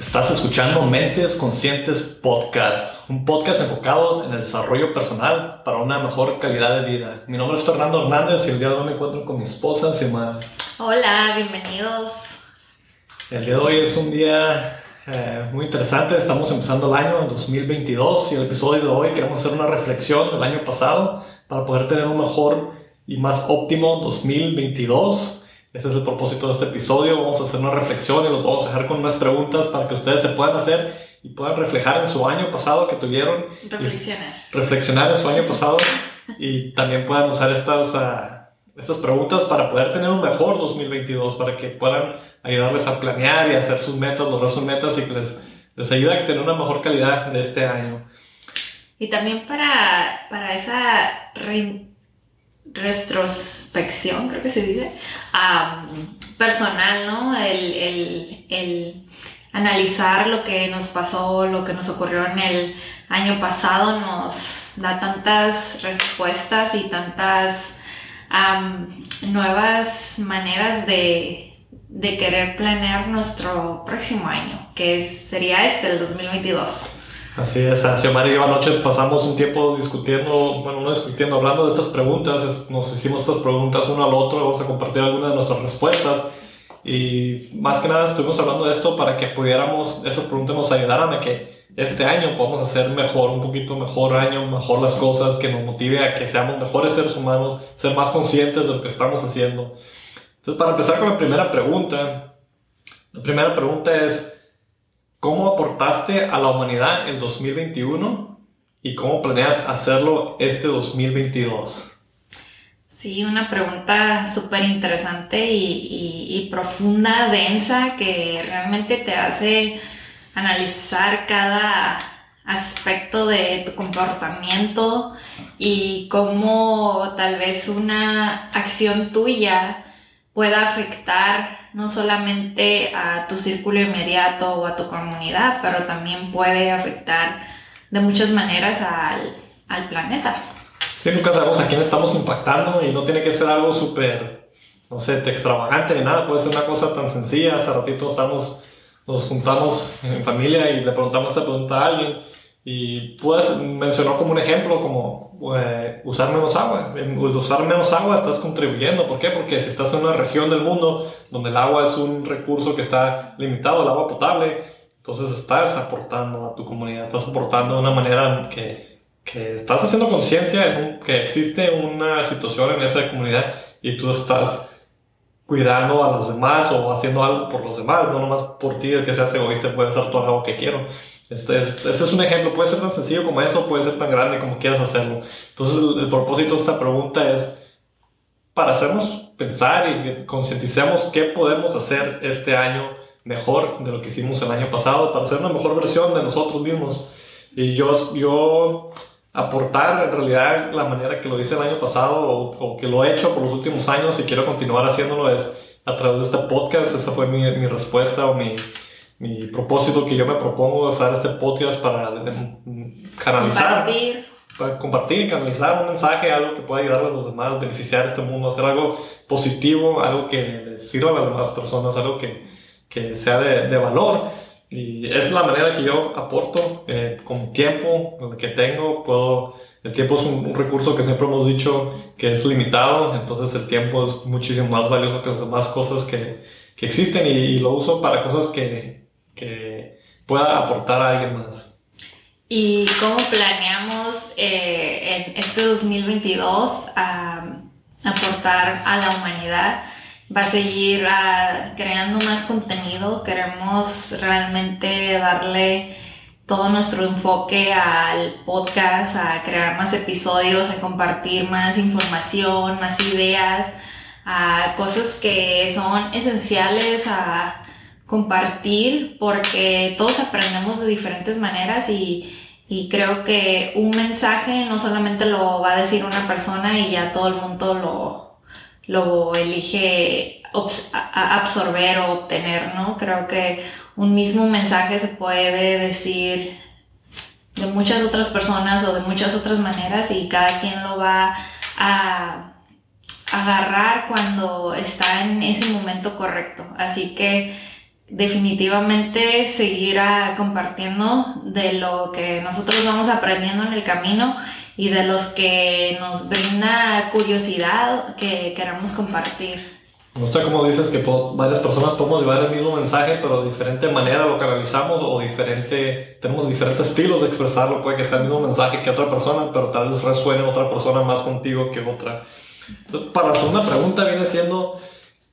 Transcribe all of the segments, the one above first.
Estás escuchando Mentes Conscientes Podcast, un podcast enfocado en el desarrollo personal para una mejor calidad de vida. Mi nombre es Fernando Hernández y el día de hoy me encuentro con mi esposa, Xiomara. Hola, bienvenidos. El día de hoy es un día eh, muy interesante, estamos empezando el año 2022 y el episodio de hoy queremos hacer una reflexión del año pasado para poder tener un mejor y más óptimo 2022. Ese es el propósito de este episodio. Vamos a hacer una reflexión y los vamos a dejar con unas preguntas para que ustedes se puedan hacer y puedan reflejar en su año pasado que tuvieron. Reflexionar. Reflexionar en su año pasado y también puedan usar estas, uh, estas preguntas para poder tener un mejor 2022, para que puedan ayudarles a planear y hacer sus metas, lograr sus metas y que les, les ayude a tener una mejor calidad de este año. Y también para, para esa re retrospección, creo que se dice, personal, ¿no? El, el, el, analizar lo que nos pasó, lo que nos ocurrió en el año pasado, nos da tantas respuestas y tantas nuevas maneras de, de, querer planear nuestro próximo año, que sería este, el 2022. Así es, Xiomara y yo anoche pasamos un tiempo discutiendo, bueno, no discutiendo, hablando de estas preguntas, nos hicimos estas preguntas uno al otro, vamos a compartir algunas de nuestras respuestas y más que nada estuvimos hablando de esto para que pudiéramos, esas preguntas nos ayudaran a que este año podamos hacer mejor, un poquito mejor año, mejor las cosas, que nos motive a que seamos mejores seres humanos, ser más conscientes de lo que estamos haciendo. Entonces, para empezar con la primera pregunta, la primera pregunta es, ¿Cómo aportaste a la humanidad en 2021 y cómo planeas hacerlo este 2022? Sí, una pregunta súper interesante y, profunda, densa, que realmente te hace analizar cada aspecto de tu comportamiento y cómo tal vez una acción tuya pueda afectar no solamente a tu círculo inmediato o a tu comunidad, pero también puede afectar de muchas maneras al, al planeta. Sí, nunca sabemos a quién estamos impactando y no tiene que ser algo súper, no sé, extravagante ni nada, puede ser una cosa tan sencilla. Hace ratito estamos, nos juntamos en familia y le preguntamos esta pregunta a alguien y pues mencionó como un ejemplo, como eh, usar menos agua. En usar menos agua estás contribuyendo. ¿Por qué? Porque si estás en una región del mundo donde el agua es un recurso que está limitado, el agua potable, entonces estás aportando a tu comunidad, estás aportando de una manera que, que estás haciendo conciencia que existe una situación en esa comunidad y tú estás cuidando a los demás o haciendo algo por los demás, no nomás por ti, que seas egoísta, puede hacer todo algo que quiero. Este, este, es un ejemplo, puede ser tan sencillo como eso, puede ser tan grande como quieras hacerlo. Entonces el, propósito de esta pregunta es para hacernos pensar y concienticemos qué podemos hacer este año mejor de lo que hicimos el año pasado, para hacer una mejor versión de nosotros mismos. Y yo, yo aportar en realidad la manera que lo hice el año pasado o, que lo he hecho por los últimos años y quiero continuar haciéndolo es a través de este podcast. Esa fue mi, mi respuesta o mi, mi propósito que yo me propongo usar este podcast para canalizar. Compartir. Para compartir, canalizar un mensaje, algo que pueda ayudar a los demás, beneficiar este mundo, hacer algo positivo, algo que les sirva a las demás personas, algo que, que sea de, de, valor. Y es la manera que yo aporto eh, con tiempo que tengo. Puedo, el tiempo es un, recurso que siempre hemos dicho que es limitado, entonces el tiempo es muchísimo más valioso que las demás cosas que, que existen y lo uso para cosas que, que pueda aportar a alguien más. ¿Y cómo planeamos eh, en este 2022 aportar a la humanidad? Va a seguir ah, creando más contenido, queremos realmente darle todo nuestro enfoque al podcast, a crear más episodios, a compartir más información, más ideas, a cosas que son esenciales a compartir porque todos aprendemos de diferentes maneras y, creo que un mensaje no solamente lo va a decir una persona y ya todo el mundo lo, lo elige absorber o obtener, ¿no? Creo que un mismo mensaje se puede decir de muchas otras personas o de muchas otras maneras y cada quien lo va a agarrar cuando está en ese momento correcto. Así que definitivamente seguir a, compartiendo de lo que nosotros vamos aprendiendo en el camino y de los que nos brinda curiosidad que queramos compartir. Me gusta como dices que varias personas podemos llevar el mismo mensaje, pero de diferente manera lo canalizamos o diferente, tenemos diferentes estilos de expresarlo. Puede que sea el mismo mensaje que otra persona, pero tal vez resuene otra persona más contigo que otra. Entonces, para la segunda pregunta viene siendo,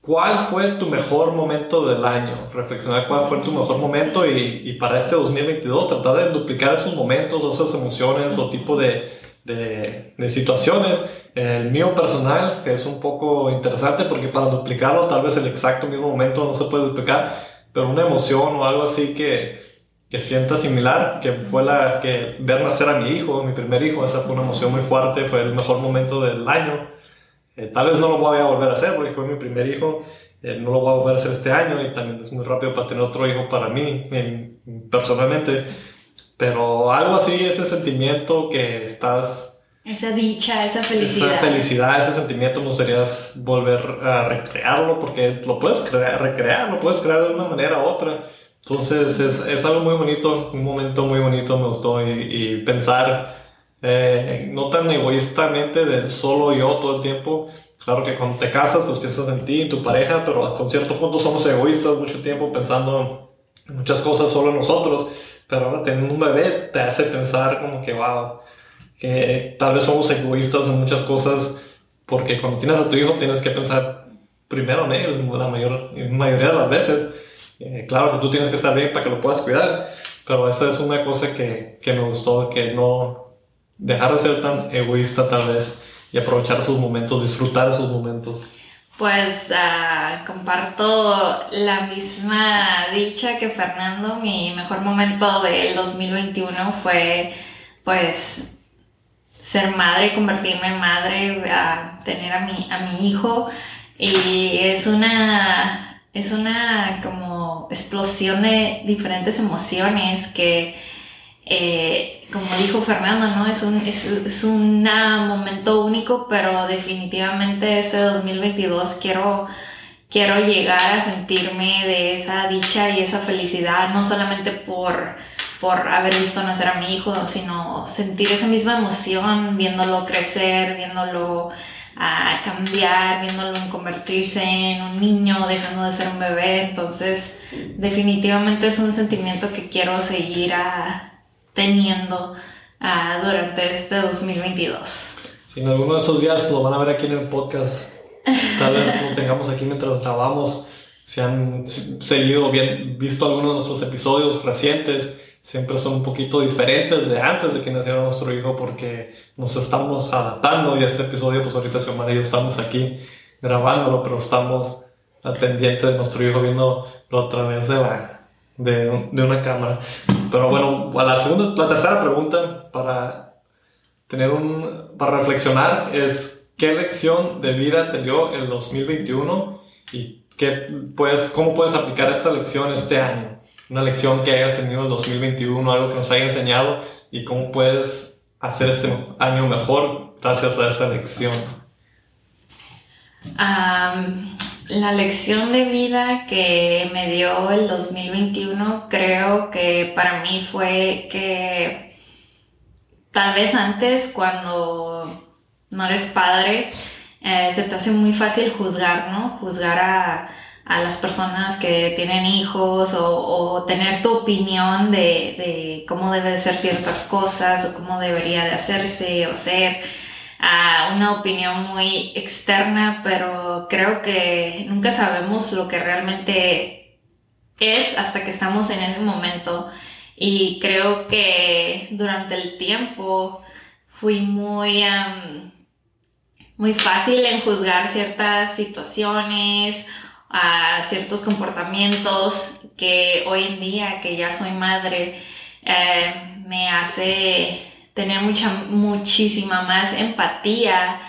¿cuál fue tu mejor momento del año? Reflexionar cuál fue tu mejor momento y, y para este 2022 tratar de duplicar esos momentos o esas emociones o tipo de, de, de situaciones el mío personal es un poco interesante porque para duplicarlo tal vez el exacto mismo momento no se puede duplicar, pero una emoción o algo así que, que sienta similar, que fue la que ver nacer a mi hijo, mi primer hijo, esa fue una emoción muy fuerte, fue el mejor momento del año. Eh, tal vez no lo voy a volver a hacer porque fue mi primer hijo, eh, no lo voy a volver a hacer este año y también es muy rápido para tener otro hijo para mí personalmente, pero algo así, ese sentimiento que estás esa dicha, esa felicidad. Esa felicidad, ese sentimiento, no gustaría volver a recrearlo porque lo puedes crear, recrear, lo puedes crear de una manera u otra. Entonces es, es algo muy bonito, un momento muy bonito me gustó y, pensar eh, no tan egoístamente del solo yo todo el tiempo. Claro que cuando te casas pues piensas en ti y tu pareja, pero hasta un cierto punto somos egoístas mucho tiempo pensando en muchas cosas solo en nosotros. Pero ahora tener un bebé te hace pensar como que, wow, que tal vez somos egoístas en muchas cosas porque cuando tienes a tu hijo tienes que pensar primero en él, la mayor, mayoría de las veces. Eh, claro que tú tienes que estar bien para que lo puedas cuidar, pero esa es una cosa que, que me gustó, que no dejar de ser tan egoísta tal vez y aprovechar esos momentos, disfrutar esos momentos. Pues uh, comparto la misma dicha que Fernando. Mi mejor momento del 2021 fue pues ser madre, convertirme en madre, tener a mi, a mi hijo. Y es una, es una como explosión de diferentes emociones que, eh, como dijo Fernando, ¿no? Es un, es, es un momento único, pero definitivamente este 2022 quiero quiero llegar a sentirme de esa dicha y esa felicidad, no solamente por por haber visto nacer a mi hijo, sino sentir esa misma emoción viéndolo crecer, viéndolo ah, cambiar, viéndolo convertirse en un niño, dejando de ser un bebé. Entonces, definitivamente es un sentimiento que quiero seguir ah, teniendo ah, durante este 2022. Si en alguno de esos días lo van a ver aquí en el podcast, tal vez lo tengamos aquí mientras grabamos. Si han seguido bien, visto algunos de nuestros episodios recientes, siempre son un poquito diferentes de antes de que naciera nuestro hijo porque nos estamos adaptando y este episodio pues ahorita Xiomara y yo estamos aquí grabándolo pero estamos al pendiente de nuestro hijo viéndolo a través de, la, de, de, una cámara. Pero bueno a la segunda la tercera pregunta para tener un para reflexionar es qué lección de vida te dio el 2021 y qué puedes, cómo puedes aplicar esta lección este año una lección que hayas tenido en 2021, algo que nos haya enseñado y cómo puedes hacer este año mejor gracias a esa lección. La lección de vida que me dio el 2021 creo que para mí fue que tal vez antes cuando no eres padre eh, se te hace muy fácil juzgar, ¿no? Juzgar a a las personas que tienen hijos o, tener tu opinión de, cómo debe de ser ciertas cosas o cómo debería de hacerse o ser a una opinión muy externa, pero creo que nunca sabemos lo que realmente es hasta que estamos en ese momento. Y creo que durante el tiempo fui muy... muy fácil en juzgar ciertas situaciones a ciertos comportamientos que hoy en día, que ya soy madre, eh, me hace tener mucha, muchísima más empatía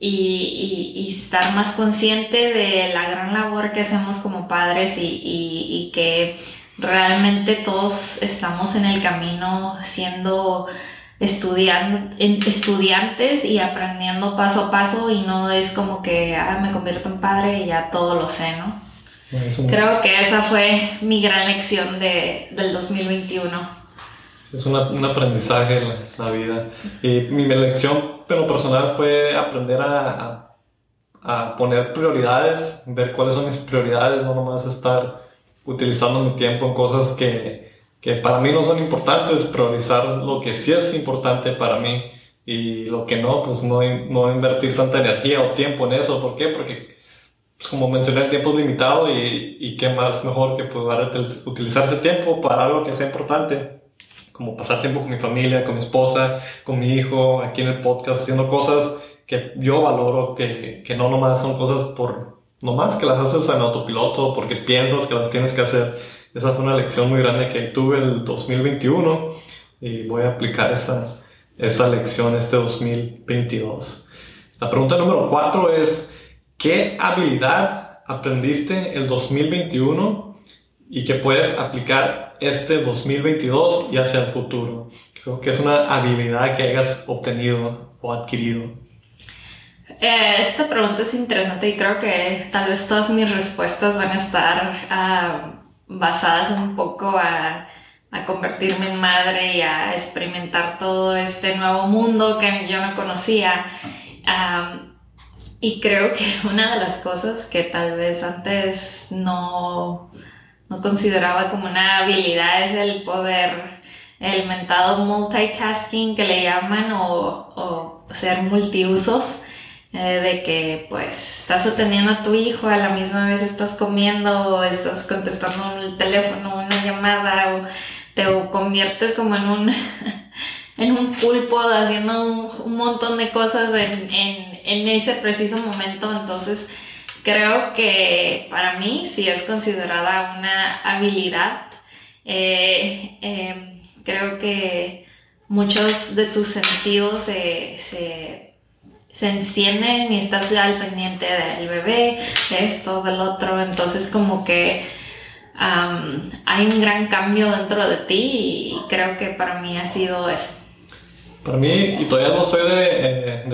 y, estar más consciente de la gran labor que hacemos como padres y que realmente todos estamos en el camino siendo estudiando, estudiantes y aprendiendo paso a paso y no es como que ah, me convierto en padre y ya todo lo sé, ¿no? Creo que esa fue mi gran lección de, del 2021. Es un aprendizaje la, vida. Y mi lección, pero personal, fue aprender a, a, poner prioridades, ver cuáles son mis prioridades, no nomás estar utilizando mi tiempo en cosas que, que para mí no son importantes, priorizar lo que sí es importante para mí y lo que no, pues no, no invertir tanta energía o tiempo en eso. ¿Por qué? Porque pues como mencioné, el tiempo es limitado y, y qué más mejor que poder utilizar ese tiempo para algo que sea importante, como pasar tiempo con mi familia, con mi esposa, con mi hijo, aquí en el podcast, haciendo cosas que yo valoro, que, que no nomás son cosas por, nomás que las haces en autopiloto, porque piensas que las tienes que hacer. Esa fue una lección muy grande que tuve el 2021 y voy a aplicar esa, esa lección este 2022. La pregunta número cuatro es, ¿Qué habilidad aprendiste el 2021 y que puedes aplicar este 2022 y hacia el futuro? Creo que es una habilidad que hayas obtenido o adquirido. Eh, esta pregunta es interesante y creo que tal vez todas mis respuestas van a estar ah, basadas un poco a, a, convertirme en madre y a experimentar todo este nuevo mundo que yo no conocía. Y creo que una de las cosas que tal vez antes no, no consideraba como una habilidad es el poder, el mentado multitasking que le llaman o, o ser multiusos. Eh, de que pues estás atendiendo a tu hijo, a la misma vez estás comiendo o estás contestando el teléfono, una llamada o te conviertes como en un en un pulpo haciendo un, montón de cosas en, en, en, ese preciso momento. Entonces, creo que para mí sí es considerada una habilidad. Eh, eh, creo que muchos de tus sentidos se, se, se encienden y estás ya al pendiente del bebé, de esto, del otro. Entonces, como que hay un gran cambio dentro de ti y creo que para mí ha sido eso. Para mí, y todavía no estoy de, eh,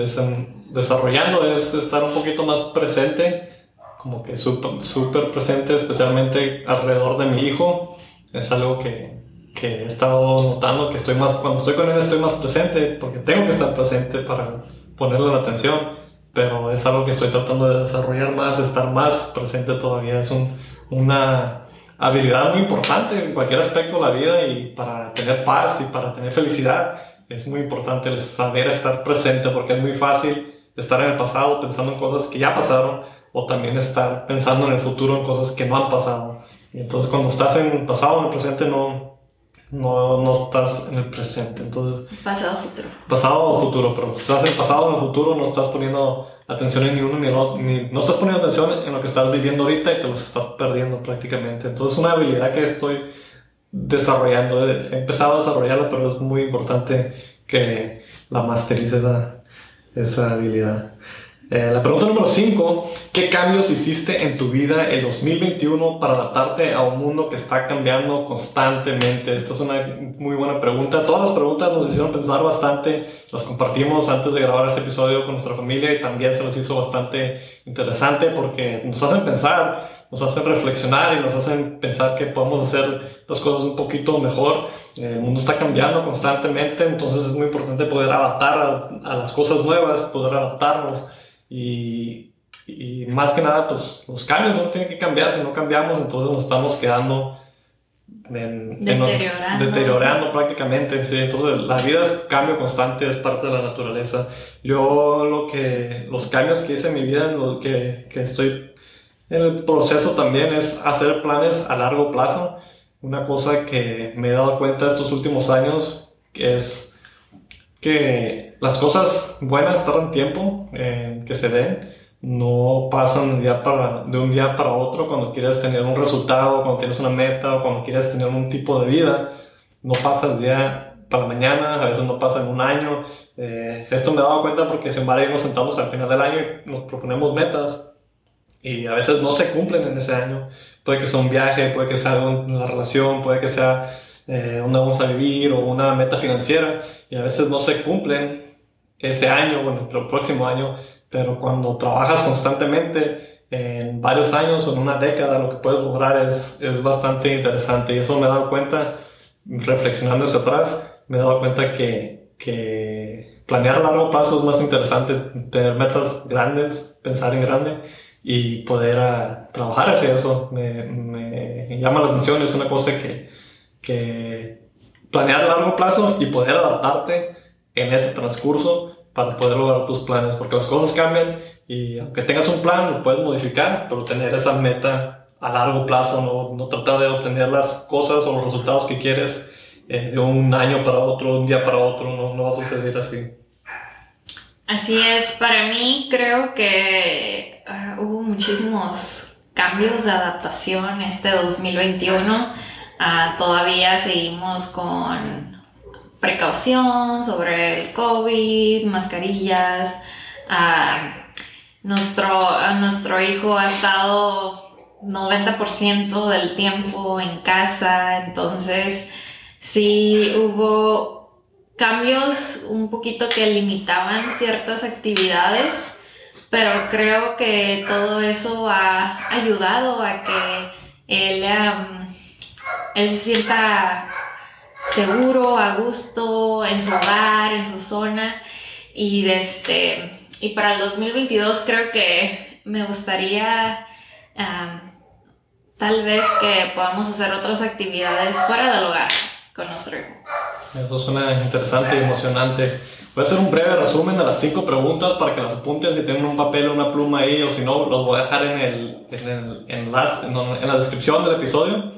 desarrollando, es estar un poquito más presente, como que súper presente, especialmente alrededor de mi hijo. Es algo que, que, he estado notando, que estoy más, cuando estoy con él estoy más presente, porque tengo que estar presente para ponerle la atención, pero es algo que estoy tratando de desarrollar más, estar más presente todavía. Es un, una habilidad muy importante en cualquier aspecto de la vida y para tener paz y para tener felicidad es muy importante saber estar presente porque es muy fácil estar en el pasado pensando en cosas que ya pasaron o también estar pensando en el futuro en cosas que no han pasado. Y entonces cuando estás en el pasado, en el presente, no, no, no estás en el presente. Entonces, pasado futuro. Pasado o futuro, pero si estás en el pasado o en el futuro, no estás poniendo atención en ni uno ni el otro, ni, no estás poniendo atención en lo que estás viviendo ahorita y te los estás perdiendo prácticamente. Entonces, una habilidad que estoy desarrollando. He empezado a desarrollarla, pero es muy importante que la masterice esa, esa habilidad. Eh, la pregunta número 5, ¿qué cambios hiciste en tu vida el 2021 para adaptarte a un mundo que está cambiando constantemente? Esta es una muy buena pregunta. Todas las preguntas nos hicieron pensar bastante, las compartimos antes de grabar este episodio con nuestra familia y también se nos hizo bastante interesante porque nos hacen pensar nos hacen reflexionar y nos hacen pensar que podemos hacer las cosas un poquito mejor. El mundo está cambiando constantemente, entonces es muy importante poder adaptar a, las cosas nuevas, poder adaptarnos y, y, más que nada, pues los cambios no tienen que cambiar, si no cambiamos, entonces nos estamos quedando deteriorando. deteriorando prácticamente, sí. Entonces la vida es cambio constante, es parte de la naturaleza. Yo lo que, los cambios que hice en mi vida, lo que, que estoy el proceso también es hacer planes a largo plazo. Una cosa que me he dado cuenta estos últimos años es que las cosas buenas tardan tiempo en que se den. No pasan de, para, de un día para otro cuando quieres tener un resultado, cuando tienes una meta o cuando quieres tener un tipo de vida. No pasa el día para mañana, a veces no pasa en un año. Eh, esto me he dado cuenta porque sin embargo nos sentamos al final del año y nos proponemos metas y a veces no se cumplen en ese año. Puede que sea un viaje, puede que sea una relación, puede que sea eh, donde vamos a vivir o una meta financiera y a veces no se cumplen ese año o en el próximo año, pero cuando trabajas constantemente en varios años o en una década lo que puedes lograr es, es bastante interesante y eso me he dado cuenta, reflexionando hacia atrás, me he dado cuenta que, que planear a largo plazo es más interesante, tener metas grandes, pensar en grande y poder ah, trabajar hacia eso. Me, me, llama la atención, es una cosa que, que planear a largo plazo y poder adaptarte en ese transcurso para poder lograr tus planes, porque las cosas cambian y aunque tengas un plan, lo puedes modificar, pero tener esa meta a largo plazo, no, no tratar de obtener las cosas o los resultados que quieres eh, de un año para otro, un día para otro, no, no va a suceder así. Así es, para mí creo que uh, hubo muchísimos cambios de adaptación este 2021. Ah, todavía seguimos con precaución sobre el COVID, mascarillas. nuestro, nuestro hijo ha estado 90% del tiempo en casa, entonces sí hubo cambios un poquito que limitaban ciertas actividades, pero creo que todo eso ha ayudado a que él, él se sienta seguro, a gusto, en su hogar, en su zona. Y, este, y para el 2022 creo que me gustaría tal vez que podamos hacer otras actividades fuera del hogar con nuestro hijo. Eso suena interesante y emocionante. Voy a hacer un breve resumen de las cinco preguntas para que las apunten si tienen un papel o una pluma ahí o si no, los voy a dejar en, el, en, el, en, las, en la descripción del episodio.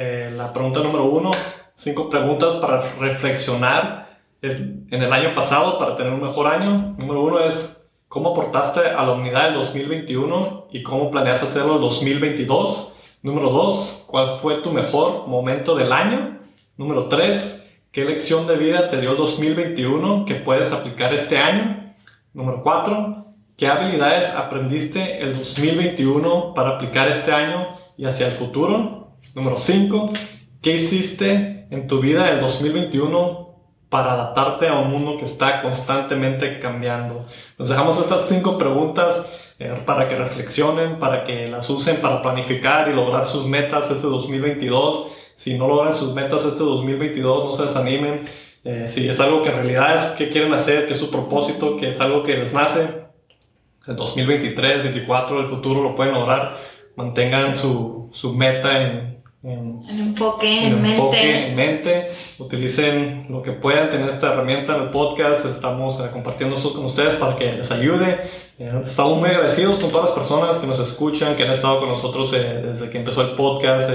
Eh, la pregunta número uno, cinco preguntas para reflexionar en el año pasado para tener un mejor año. Número uno es, ¿cómo aportaste a la unidad del 2021 y cómo planeas hacerlo el 2022? Número dos, ¿cuál fue tu mejor momento del año? Número tres, ¿qué lección de vida te dio el 2021 que puedes aplicar este año? Número cuatro, ¿qué habilidades aprendiste el 2021 para aplicar este año y hacia el futuro? Número cinco, ¿qué hiciste en tu vida el 2021 para adaptarte a un mundo que está constantemente cambiando? Nos dejamos estas cinco preguntas eh, para que reflexionen, para que las usen para planificar y lograr sus metas este 2022. Si no logran sus metas este 2022, no se desanimen. Eh, si es algo que en realidad es que quieren hacer, que es su propósito, que es algo que les nace, el 2023, 2024, el futuro lo pueden lograr. Mantengan su, su meta en, en, enfoque, en, mente. en mente. Utilicen lo que puedan tener esta herramienta en el podcast. Estamos eh, compartiendo esto con ustedes para que les ayude. Eh, estamos muy agradecidos con todas las personas que nos escuchan, que han estado con nosotros eh, desde que empezó el podcast.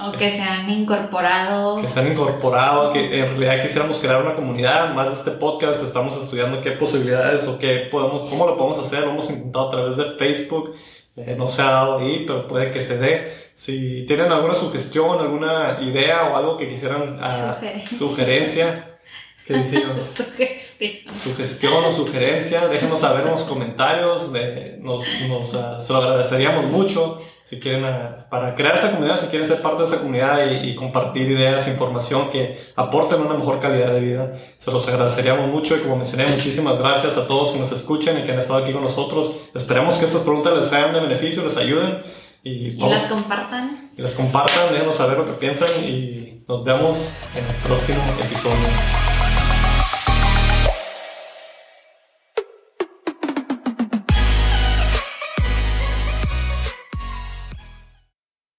o que se han incorporado. Que se han incorporado, que en realidad quisiéramos crear una comunidad. Más de este podcast estamos estudiando qué posibilidades o qué podemos, cómo lo podemos hacer. Lo hemos intentado a través de Facebook. No se ha dado ahí, pero puede que se dé. Si tienen alguna sugestión, alguna idea o algo que quisieran uh, sugerencia. ¿Qué Sugestión. Sugestión o sugerencia, déjenos saber en los comentarios, de, nos, nos uh, se lo agradeceríamos mucho. Si quieren, uh, para crear esta comunidad, si quieren ser parte de esa comunidad y, y, compartir ideas, información que aporten una mejor calidad de vida, se los agradeceríamos mucho. Y como mencioné, muchísimas gracias a todos que nos escuchan y que han estado aquí con nosotros. Esperemos que estas preguntas les sean de beneficio, les ayuden. Y, las compartan. Y las compartan, déjenos saber lo que piensan y nos vemos en el próximo episodio.